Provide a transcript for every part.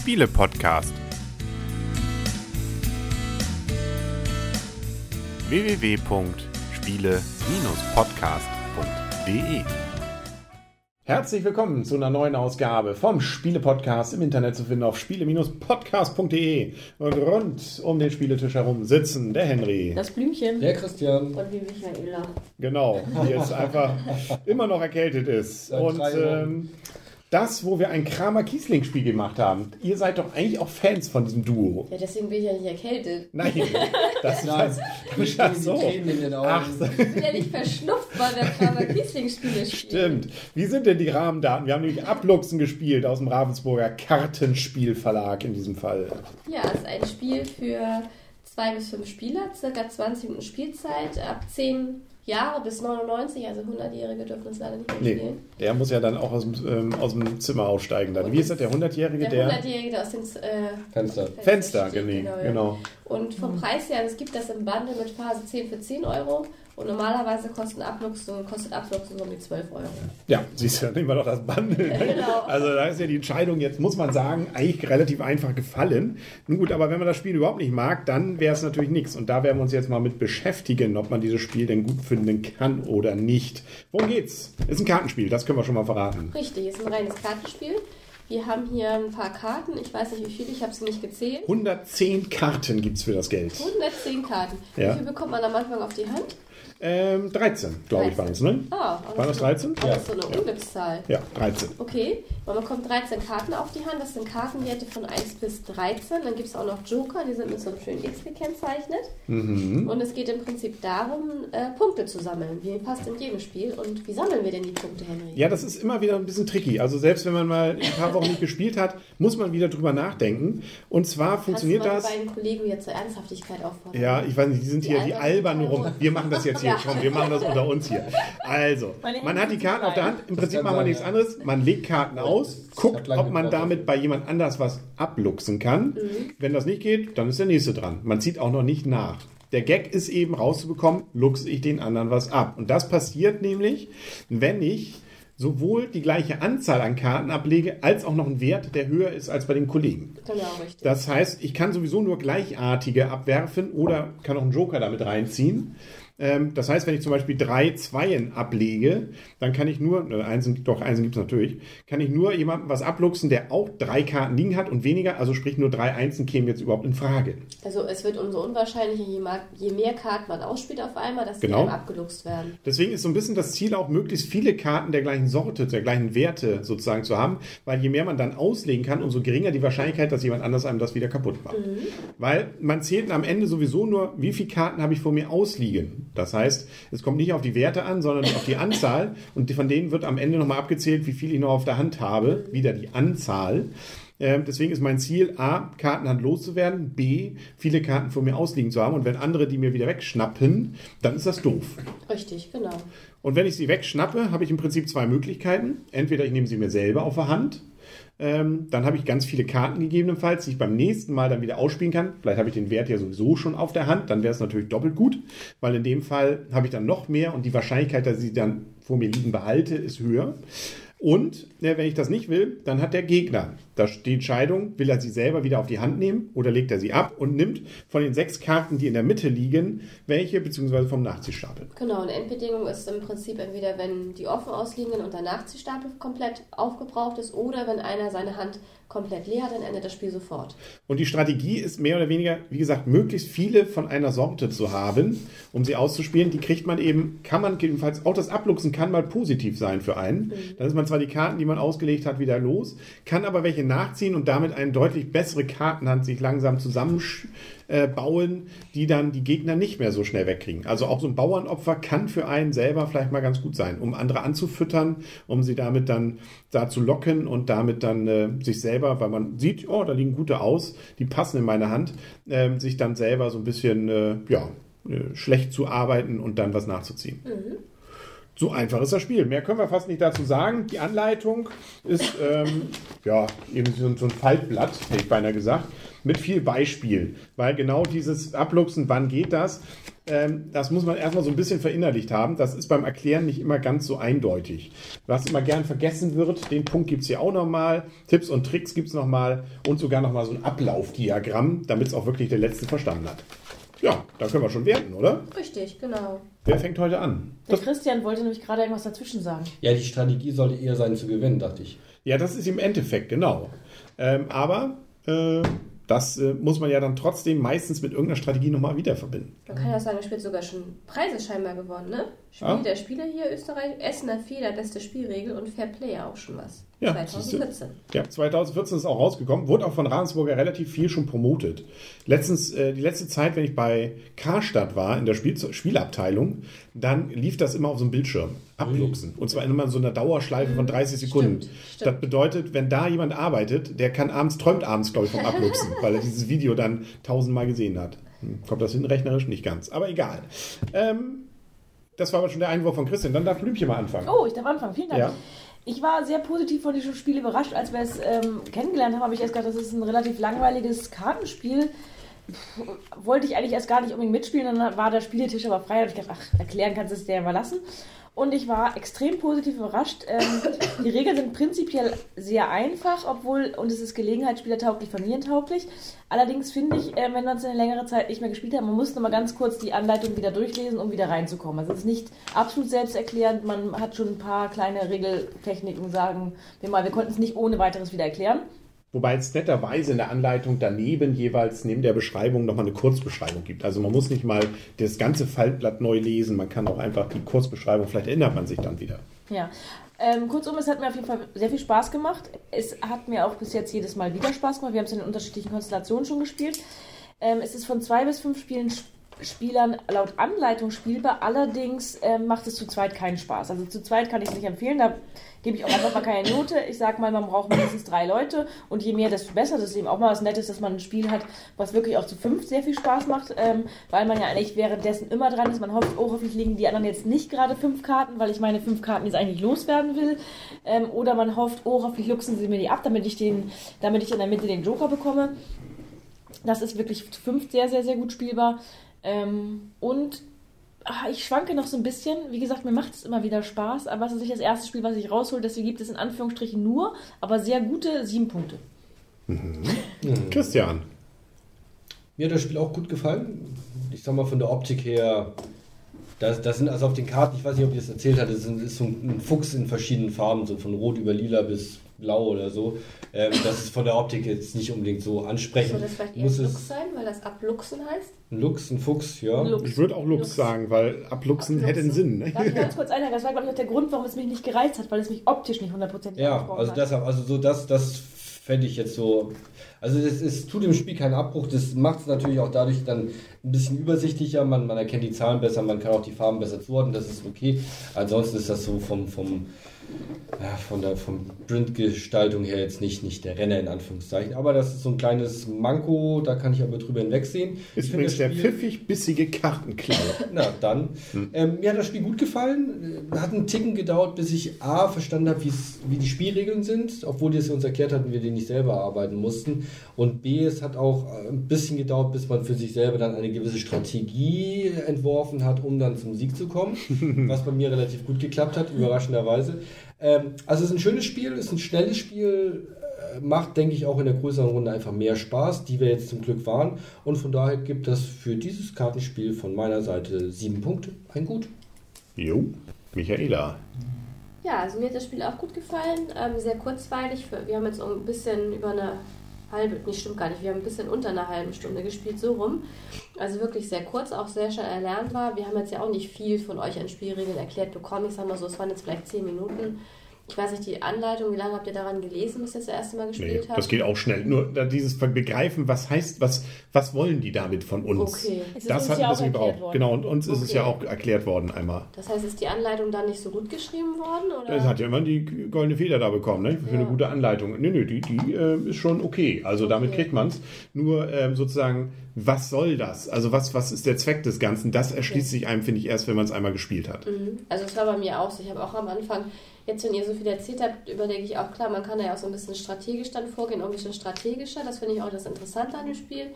Spiele-Podcast. www.spiele-podcast.de Herzlich willkommen zu einer neuen Ausgabe vom Spiele-Podcast im Internet zu finden auf spiele-podcast.de. Und rund um den Spieletisch herum sitzen der Henry. Das Blümchen. Der Christian. Und die Michaela. Genau, die jetzt einfach immer noch erkältet ist. Und ähm, das, wo wir ein Kramer-Kiesling-Spiel gemacht haben, ihr seid doch eigentlich auch Fans von diesem Duo. Ja, deswegen bin ich ja nicht erkältet. Nein, das ist Nein, das. ist so. die Tränen in den Augen. Ach, Ich bin ja nicht verschnupft, weil wir Kramer Kiesling-Spiele spielen. Stimmt. Wie sind denn die Rahmendaten? Wir haben nämlich Abluchsen gespielt aus dem Ravensburger Kartenspielverlag in diesem Fall. Ja, es ist ein Spiel für zwei bis fünf Spieler, circa 20 Minuten Spielzeit, ab 10 Jahre bis 99, also 100-Jährige dürfen es leider nicht mehr Nee, spielen. der muss ja dann auch aus dem, ähm, aus dem Zimmer aussteigen. Dann. Wie ist das, der 100-Jährige? Der 100-Jährige, der aus dem äh, Fenster. Fenster, steht, genau. ja. genau. Und vom Preis her, also es gibt das im Bundle mit Phase 10 für 10 Euro und normalerweise kosten Abluchsung, kostet Abluchsung so um die 12 Euro. Ja, siehst du, dann nehmen wir doch das Bundle. ne? Genau. Also da ist ja die Entscheidung jetzt, muss man sagen, eigentlich relativ einfach gefallen. Nun gut, aber wenn man das Spiel überhaupt nicht mag, dann wäre es natürlich nichts. Und da werden wir uns jetzt mal mit beschäftigen, ob man dieses Spiel denn gut finden kann oder nicht. Worum geht's? Ist ein Kartenspiel, das können wir schon mal verraten. Richtig, ist ein reines Kartenspiel. Wir haben hier ein paar Karten, ich weiß nicht wie viele, ich habe sie nicht gezählt. 110 Karten gibt's für das Geld. 110 Karten. Ja. Wie viel bekommt man am Anfang auf die Hand? Ähm, 13, glaube ich, 13. waren es, ne? Ah, War das 13? Oh, das ist so eine Unglückszahl. Ja, 13. Okay, man bekommt 13 Karten auf die Hand. Das sind Kartenwerte von 1 bis 13. Dann gibt es auch noch Joker, die sind mit so einem schönen X gekennzeichnet. Mhm. Und es geht im Prinzip darum, äh, Punkte zu sammeln, wie fast in jedem Spiel. Und wie sammeln wir denn die Punkte, Henry? Ja, das ist immer wieder ein bisschen tricky. Also selbst wenn man mal ein paar Wochen nicht gespielt hat, muss man wieder drüber nachdenken. Und zwar funktioniert Kannst du das. mal die beiden Kollegen wieder zur Ernsthaftigkeit auffordern? Ja, ich weiß nicht, die sind Die hier die albern rum. Wir machen das jetzt hier. Ja. Komm, wir machen das unter uns hier. Also, man hat die Karten auf der frei. Im Prinzip wir sein, nichts anderes. Man legt Karten aus, guckt, ob man damit bei jemand anders was abluchsen kann. Mhm. Wenn das nicht geht, dann ist der nächste dran. Man zieht auch noch nicht nach. Der Gag ist eben rauszubekommen, luchse ich den anderen was ab. Und das passiert nämlich, wenn ich sowohl die gleiche Anzahl an Karten ablege, als auch noch einen Wert, der höher ist als bei den Kollegen. Genau, richtig. Das heißt, ich kann sowieso nur gleichartige abwerfen oder kann auch einen Joker damit reinziehen. Ähm, das heißt, wenn ich zum Beispiel drei Zweien ablege, dann kann ich nur, äh, Einsen, doch Einsen gibt es natürlich, kann ich nur jemandem was abluchsen, der auch drei Karten liegen hat und weniger, also sprich nur drei Einsen kämen jetzt überhaupt in Frage. Also es wird umso unwahrscheinlicher, je, je mehr Karten man ausspielt auf einmal, dass Genau. die abgeluchst werden. Deswegen ist so ein bisschen das Ziel auch, möglichst viele Karten der gleichen Sorte, der gleichen Werte sozusagen zu haben, weil je mehr man dann auslegen kann, umso geringer die Wahrscheinlichkeit, dass jemand anders einem das wieder kaputt macht. Weil man zählt am Ende sowieso nur, wie viele Karten habe ich vor mir ausliegen. Das heißt, es kommt nicht auf die Werte an, sondern auf die Anzahl und von denen wird am Ende nochmal abgezählt, wie viel ich noch auf der Hand habe, wieder die Anzahl. Ähm, deswegen ist mein Ziel, A, Kartenhand loszuwerden, B, viele Karten vor mir ausliegen zu haben und wenn andere die mir wieder wegschnappen, dann ist das doof. Richtig, genau. Und wenn ich sie wegschnappe, habe ich im Prinzip zwei Möglichkeiten. Entweder ich nehme sie mir selber auf der Hand, ähm, dann habe ich ganz viele Karten gegebenenfalls, die ich beim nächsten Mal dann wieder ausspielen kann. Vielleicht habe ich den Wert ja sowieso schon auf der Hand, dann wäre es natürlich doppelt gut, weil in dem Fall habe ich dann noch mehr und die Wahrscheinlichkeit, dass ich sie dann vor mir liegen behalte, ist höher. Und ja, wenn ich das nicht will, dann hat der Gegner da die Entscheidung, will er sie selber wieder auf die Hand nehmen oder legt er sie ab und nimmt von den sechs Karten, die in der Mitte liegen, welche, beziehungsweise vom Nachziehstapel. Genau, eine Endbedingung ist im Prinzip entweder, wenn die offen ausliegenden und der Nachziehstapel komplett aufgebraucht ist oder wenn einer seine Hand komplett leer dann endet das Spiel sofort. Und die Strategie ist mehr oder weniger, wie gesagt, möglichst viele von einer Sorte zu haben, um sie auszuspielen. Die kriegt man eben, kann man jedenfalls, auch das Abluchsen kann mal positiv sein für einen. Dann ist man zwar die Karten, die man ausgelegt hat, wieder los, kann aber welche nachziehen und damit eine deutlich bessere Kartenhand sich langsam zusammenbauen, die dann die Gegner nicht mehr so schnell wegkriegen. Also auch so ein Bauernopfer kann für einen selber vielleicht mal ganz gut sein, um andere anzufüttern, um sie damit dann da zu locken und damit dann äh, sich selber, weil man sieht, oh, da liegen gute aus, die passen in meine Hand, ähm, sich dann selber so ein bisschen, äh, ja, äh, schlecht zu arbeiten und dann was nachzuziehen. So einfach ist das Spiel. Mehr können wir fast nicht dazu sagen. Die Anleitung ist ähm, ja so, so ein Faltblatt, hätte ich beinahe gesagt. Mit viel Beispiel. Weil genau dieses Abluchsen, wann geht das, ähm, das muss man erstmal so ein bisschen verinnerlicht haben. Das ist beim Erklären nicht immer ganz so eindeutig. Was immer gern vergessen wird, den Punkt gibt es hier auch nochmal. Tipps und Tricks gibt es nochmal und sogar nochmal so ein Ablaufdiagramm, damit es auch wirklich der Letzte verstanden hat. Ja, da können wir schon werten, oder? Richtig, genau. Wer fängt heute an? Der Christian wollte nämlich gerade irgendwas dazwischen sagen. Ja, die Strategie sollte eher sein zu gewinnen, dachte ich. Ja, das ist im Endeffekt, genau. Ähm, aber äh, das äh, muss man ja dann trotzdem meistens mit irgendeiner Strategie nochmal wieder verbinden. Man kann ja sagen, er spielt sogar schon Preise scheinbar gewonnen, ne? Spiel Ah. der Spieler hier Österreich, Essener Fehler, beste Spielregel und Fair Play auch schon was. Ja, 2014. Ja, 2014 ist auch rausgekommen, wurde auch von Ravensburger relativ viel schon promotet. Letztens, äh, die letzte Zeit, wenn ich bei Karstadt war, in der Spiel Spielabteilung, dann lief das immer auf so einem Bildschirm. Abluchsen. Und zwar immer in so einer Dauerschleife von 30 Sekunden. Stimmt, stimmt. Das bedeutet, wenn da jemand arbeitet, der kann abends, träumt abends, glaube ich, vom Abluchsen, weil er dieses Video dann tausendmal gesehen hat. Hm, Kommt das hin rechnerisch? Nicht ganz. Aber egal. Ähm, das war aber schon der Einwurf von Christian. Dann darf Blümchen mal anfangen. Oh, ich darf anfangen. Vielen Dank. Ja. Ich war sehr positiv von diesem Spiel überrascht. Als wir es ähm, kennengelernt haben, habe ich erst gedacht, das ist ein relativ langweiliges Kartenspiel. Wollte ich eigentlich erst gar nicht unbedingt mitspielen, dann war der Spieletisch aber frei. Habe ich gedacht, ach, erklären kannst du es dir überlassen. Und ich war extrem positiv überrascht. Ähm, die Regeln sind prinzipiell sehr einfach, obwohl, und es ist gelegenheitsspielertauglich, familientauglich. Allerdings finde ich, äh, wenn man es eine längere Zeit nicht mehr gespielt hat, man muss noch mal ganz kurz die Anleitung wieder durchlesen, um wieder reinzukommen. Also es ist nicht absolut selbsterklärend, man hat schon ein paar kleine Regeltechniken, sagen wir mal, wir konnten es nicht ohne weiteres wieder erklären. Wobei es netterweise in der Anleitung daneben jeweils neben der Beschreibung nochmal eine Kurzbeschreibung gibt. Also man muss nicht mal das ganze Faltblatt neu lesen, man kann auch einfach die Kurzbeschreibung, vielleicht erinnert man sich dann wieder. Ja. Ähm, kurzum, es hat mir auf jeden Fall sehr viel Spaß gemacht. Es hat mir auch bis jetzt jedes Mal wieder Spaß gemacht. Wir haben es in unterschiedlichen Konstellationen schon gespielt. Ähm, es ist von zwei bis fünf Spielen, Spielern laut Anleitung spielbar. Allerdings ähm, macht es zu zweit keinen Spaß. Also zu zweit kann ich es nicht empfehlen. Da gebe ich auch einfach mal keine Note. Ich sage mal, man braucht mindestens drei Leute und je mehr, desto besser. Das ist eben auch mal was Nettes, dass man ein Spiel hat, was wirklich auch zu fünf sehr viel Spaß macht, ähm, weil man ja eigentlich währenddessen immer dran ist. Man hofft, oh, hoffentlich liegen die anderen jetzt nicht gerade fünf Karten, weil ich meine fünf Karten jetzt eigentlich loswerden will. Ähm, oder man hofft, oh, hoffentlich luchsen sie mir die ab, damit ich, den, damit ich in der Mitte den Joker bekomme. Das ist wirklich zu fünf sehr, sehr, sehr gut spielbar. Ähm, und ah, ich schwanke noch so ein bisschen. Wie gesagt, mir macht es immer wieder Spaß, aber es ist nicht das erste Spiel, was ich raushole. Deswegen gibt es in Anführungsstrichen nur, aber sehr gute sieben Punkte. Christian. Mir hat das Spiel auch gut gefallen. Ich sag mal von der Optik her, das, das sind also auf den Karten, ich weiß nicht, ob ihr das erzählt hattet, das ist, so ein Fuchs in verschiedenen Farben, so von rot über lila bis blau oder so. Ähm, das ist von der Optik jetzt nicht unbedingt so Soll ansprechend. das vielleicht eher Muss Lux sein, weil das Abluchsen heißt? ein Lux, ein Fuchs, ja. Lux. Ich würde auch Lux, Lux. sagen, weil Abluchsen Abluchsen. hätte einen Sinn. Ne? Darf ich ganz kurz einhaken? Das war, glaube ich, auch der Grund, warum es mich nicht gereizt hat, weil es mich optisch nicht hundertprozentig Ja, also hat. deshalb, also so das, das fände ich jetzt so. Also es, es tut dem Spiel keinen Abbruch, das macht es natürlich auch dadurch dann ein bisschen übersichtlicher, man, man erkennt die Zahlen besser, man kann auch die Farben besser zuordnen, das ist okay. Ansonsten ist das so vom, vom, ja, von der vom Printgestaltung her jetzt nicht, nicht der Renner in Anführungszeichen. Aber das ist so ein kleines Manko, da kann ich aber drüber hinwegsehen. Ich Ist finde übrigens der pfiffig bissige Kartenklau. na, dann. Hm. Ähm, mir hat das Spiel gut gefallen. Hat einen Ticken gedauert, bis ich A, verstanden habe, wie die Spielregeln sind, obwohl die es uns erklärt hatten, wir die nicht selber erarbeiten mussten. Und B, es hat auch äh, ein bisschen gedauert, bis man für sich selber dann eine gewisse Strategie entworfen hat, um dann zum Sieg zu kommen. was bei mir relativ gut geklappt hat, überraschenderweise. Ähm, also es ist ein schönes Spiel, es ist ein schnelles Spiel, äh, macht, denke ich, auch in der größeren Runde einfach mehr Spaß, die wir jetzt zum Glück waren. Und von daher gibt es für dieses Kartenspiel von meiner Seite sieben Punkte. Ein Gut. Jo, Michaela. Ja, also mir hat das Spiel auch gut gefallen. Ähm, sehr kurzweilig. Wir haben jetzt ein bisschen über eine halbe, nicht stimmt gar nicht, wir haben ein bisschen unter einer halben Stunde gespielt, so rum. Also wirklich sehr kurz, auch sehr schnell erlernbar. Wir haben jetzt ja auch nicht viel von euch an Spielregeln erklärt bekommen. Ich sag mal so, es waren jetzt vielleicht zehn Minuten. Ich weiß nicht, die Anleitung, wie lange habt ihr daran gelesen, bis ihr das erste Mal Nee, gespielt habt? das geht auch schnell. Nur dieses Begreifen, was heißt, was, was wollen die damit von uns? Okay. Es ist Das hat ein bisschen gebraucht. worden. Genau, und uns ist es Okay. ja auch erklärt worden einmal. Das heißt, ist die Anleitung dann nicht so gut geschrieben worden? Oder? Es hat ja immer die goldene Feder da bekommen, ne? für Ja. eine gute Anleitung. Nö, nö, die, die äh, ist schon okay. Also damit Okay. kriegt man es. Nur ähm, sozusagen, was soll das? Also was, was ist der Zweck des Ganzen? Das erschließt sich einem, finde ich, erst, wenn man es einmal gespielt hat. Mhm. Also es war bei mir auch so. Ich habe auch am Anfang Jetzt, wenn ihr so viel erzählt habt, überlege ich auch, klar, man kann ja auch so ein bisschen strategisch dann vorgehen, auch ein bisschen strategischer. Das finde ich auch das Interessante an dem Spiel.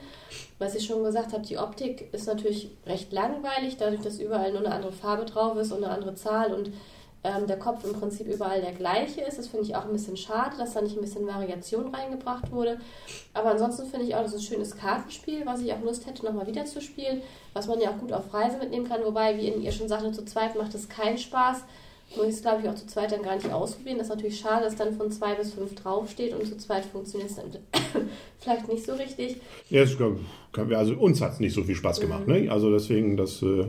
Was ich schon gesagt habe, die Optik ist natürlich recht langweilig, dadurch, dass überall nur eine andere Farbe drauf ist und eine andere Zahl und ähm, der Kopf im Prinzip überall der gleiche ist. Das finde ich auch ein bisschen schade, dass da nicht ein bisschen Variation reingebracht wurde. Aber ansonsten finde ich auch, das ist ein schönes Kartenspiel, was ich auch Lust hätte, nochmal wieder zu spielen, was man ja auch gut auf Reise mitnehmen kann. Wobei, wie ihr schon sagte, zu zweit macht es keinen Spaß. Muss ich es, glaube ich, auch zu zweit dann gar nicht ausprobieren. Das ist natürlich schade, dass dann von zwei bis fünf draufsteht und zu zweit funktioniert es dann vielleicht nicht so richtig. Ja, können wir, also uns hat es nicht so viel Spaß gemacht. Mhm. Ne? Also deswegen, das äh,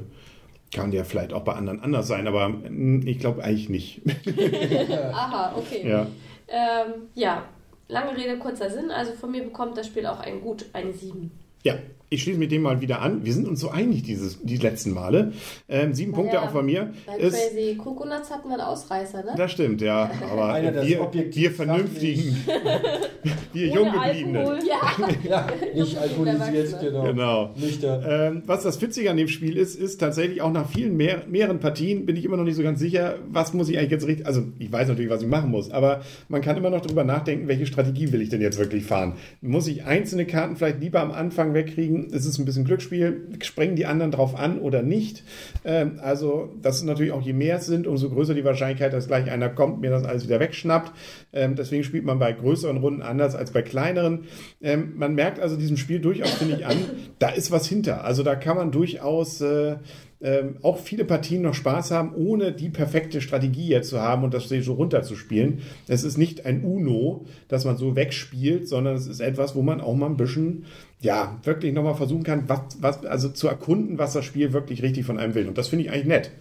kann ja vielleicht auch bei anderen anders sein, aber hm, ich glaube eigentlich nicht. Aha, okay. Ja. Ähm, ja, lange Rede, kurzer Sinn. Also von mir bekommt das Spiel auch ein gut eine 7. Ja, ich schließe mit dem mal wieder an. Wir sind uns so einig dieses, die letzten Male. Ähm, sieben Na Punkte auch von mir. Bei ist, Crazy Coconuts hatten wir einen Ausreißer, ne? Das stimmt, ja. Aber wir, wir vernünftigen, wir Junggebliebenen. Ja. ja, nicht alkoholisiert, genau. genau. Ähm, was das Witzige an dem Spiel ist, ist tatsächlich auch nach vielen mehr, mehreren Partien bin ich immer noch nicht so ganz sicher, was muss ich eigentlich jetzt richtig, also ich weiß natürlich, was ich machen muss, aber man kann immer noch darüber nachdenken, welche Strategie will ich denn jetzt wirklich fahren. Muss ich einzelne Karten vielleicht lieber am Anfang wegkriegen es ist ein bisschen Glücksspiel, springen die anderen drauf an oder nicht. Ähm, also das ist natürlich auch, je mehr es sind, umso größer die Wahrscheinlichkeit, dass gleich einer kommt, mir das alles wieder wegschnappt. Ähm, deswegen spielt man bei größeren Runden anders als bei kleineren. Ähm, man merkt also diesem Spiel durchaus, finde ich, an, da ist was hinter. Also da kann man durchaus äh, ähm, auch viele Partien noch Spaß haben, ohne die perfekte Strategie jetzt zu haben und das so runterzuspielen. Es ist nicht ein Uno, das man so wegspielt, sondern es ist etwas, wo man auch mal ein bisschen ja, wirklich nochmal versuchen kann, was, was, also zu erkunden, was das Spiel wirklich richtig von einem will. Und das finde ich eigentlich nett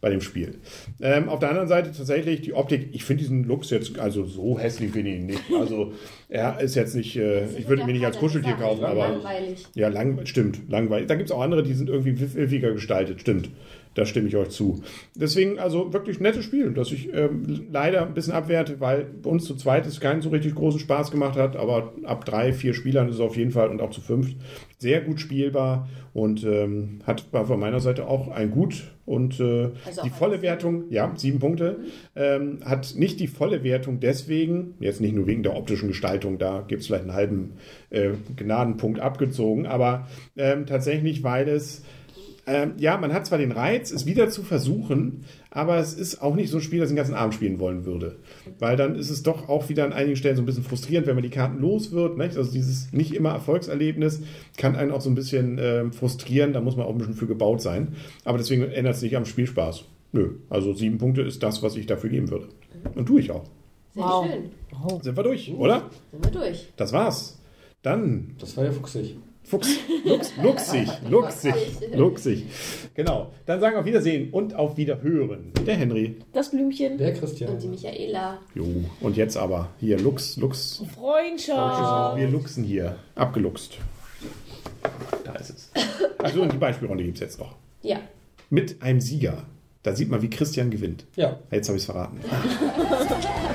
bei dem Spiel. Ähm, auf der anderen Seite tatsächlich die Optik, ich finde diesen Lux jetzt, also so hässlich finde ich ihn nicht. Also er ist jetzt nicht, äh, ich würde mir nicht als Kuscheltier kaufen, aber. Langweilig. Ja, lang, stimmt, langweilig. Da gibt es auch andere, die sind irgendwie pfiffiger gestaltet, stimmt. Da stimme ich euch zu. Deswegen also wirklich nettes Spiel, das ich ähm, leider ein bisschen abwerte, weil uns zu zweit es keinen so richtig großen Spaß gemacht hat, aber ab drei, vier Spielern ist es auf jeden Fall und auch zu fünf sehr gut spielbar und ähm, hat war von meiner Seite auch ein Gut und äh, also die volle Wertung, ja, sieben Punkte, ähm, hat nicht die volle Wertung deswegen, jetzt nicht nur wegen der optischen Gestaltung, da gibt es vielleicht einen halben äh, Gnadenpunkt abgezogen, aber ähm, tatsächlich, weil es ähm, ja, man hat zwar den Reiz, es wieder zu versuchen, aber es ist auch nicht so ein Spiel, das ich den ganzen Abend spielen wollen würde. Weil dann ist es doch auch wieder an einigen Stellen so ein bisschen frustrierend, wenn man die Karten los wird. Nicht? Also dieses nicht immer Erfolgserlebnis kann einen auch so ein bisschen äh, frustrieren, da muss man auch ein bisschen für gebaut sein. Aber deswegen ändert es sich am Spielspaß. Nö, also sieben Punkte ist das, was ich dafür geben würde. Und tue ich auch. Sehr wow. schön. Sind wir durch, oder? Sind wir durch. Das war's. Dann. Das war ja fuchsig. Fuchs, lux, luxig, luxig, luxig. Genau. Dann sagen wir auf Wiedersehen und auf Wiederhören. Der Henry. Das Blümchen. Der Christian. Und die Michaela. Jo. Und jetzt aber hier Lux, Lux. Freundschaft. Wir luxen hier. Abgeluchst. Da ist es. Also und die Beispielrunde gibt es jetzt noch. Ja. Mit einem Sieger. Da sieht man, wie Christian gewinnt. Ja. Jetzt habe ich es verraten.